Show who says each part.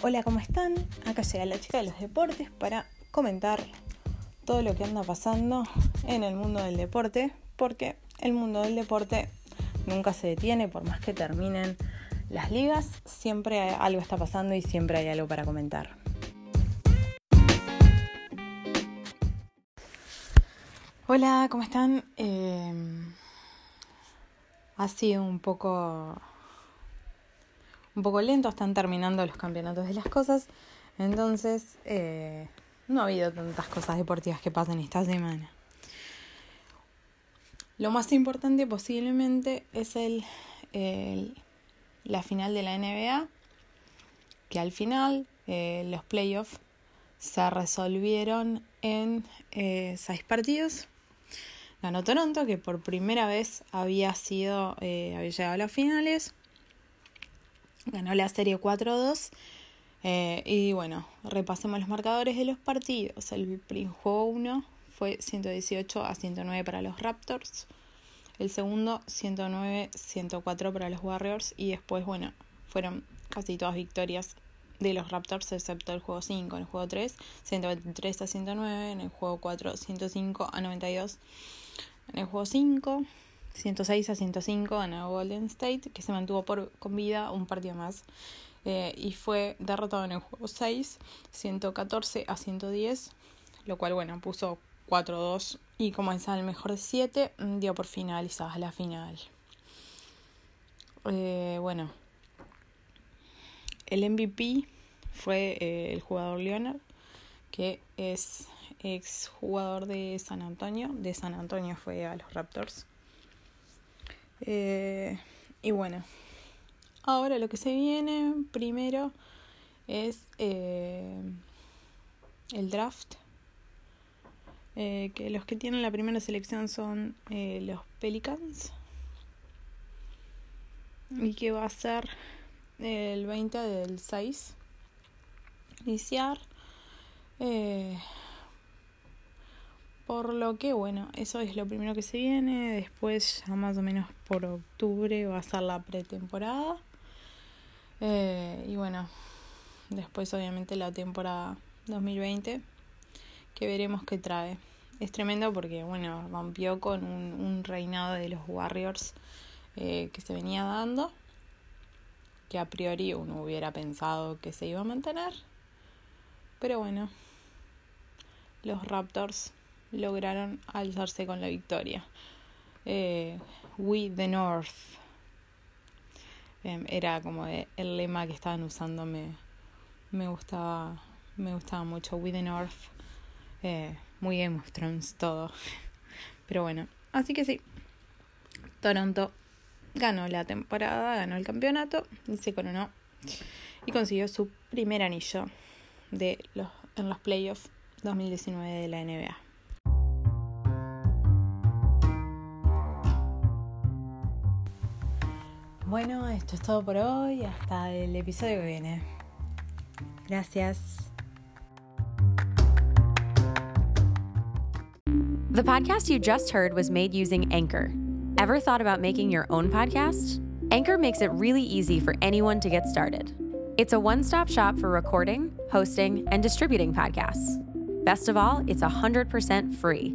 Speaker 1: Hola, ¿cómo están? Acá llega la chica de los deportes para comentar todo lo que anda pasando en el mundo del deporte, porque el mundo del deporte nunca se detiene, por más que terminen las ligas, siempre algo está pasando y siempre hay algo para comentar. Hola, ¿cómo están? Eh, ha sido un poco un poco lento, están terminando los campeonatos de las cosas, entonces eh, no ha habido tantas cosas deportivas que pasen esta semana. Lo más importante posiblemente es el, la final de la NBA, que al final eh, los playoffs se resolvieron en eh, seis partidos. Ganó Toronto, que por primera vez había sido, había llegado a las finales ganó la serie 4-2. Eh, y bueno, repasemos los marcadores de los partidos. El juego 1 fue 118 a 109 para los Raptors. El segundo 109-104 para los Warriors. Y después, bueno, fueron casi todas victorias de los Raptors, excepto el juego 5. En el juego 3, 123 a 109. En el juego 4, 105 a 92. En el juego 5, 106 a 105 ganó Golden State, que se mantuvo por, con vida un partido más. Eh, y fue derrotado en el juego 6, 114 a 110, lo cual, bueno, puso 4-2 y como es el mejor de 7, dio por finalizada la final. Eh, bueno, el MVP fue eh, el jugador Leonard, que es ex jugador de San Antonio. De San Antonio fue a los Raptors. Eh, y bueno, ahora lo que se viene primero es eh, el draft. Eh, que los que tienen la primera selección son los Pelicans. Y que va a ser el 20 del 6. Iniciar. Por lo que, bueno, eso es lo primero que se viene. Después, ya más o menos por octubre, va a ser la pretemporada. Eh, y bueno, después, obviamente, la temporada 2020, que veremos qué trae. Es tremendo porque, bueno, rompió con un, reinado de los Warriors eh, que se venía dando, que a priori uno hubiera pensado que se iba a mantener. Pero bueno, los Raptors lograron alzarse con la victoria. Eh, We the North em, era como el lema que estaban usando, me, me, gustaba, me gustaba mucho. We the North, eh, muy Game of todo. Pero bueno, así que sí, Toronto ganó la temporada, ganó el campeonato y se coronó y consiguió su primer anillo de los, en los playoffs 2019 de la NBA. Bueno, esto es todo por hoy. Hasta el episodio que viene. Gracias.
Speaker 2: The podcast you just heard was made using Anchor. Ever thought about making your own podcast? Anchor makes it really easy for anyone to get started. It's a one stop shop for recording, hosting, and distributing podcasts. Best of all, it's 100% free.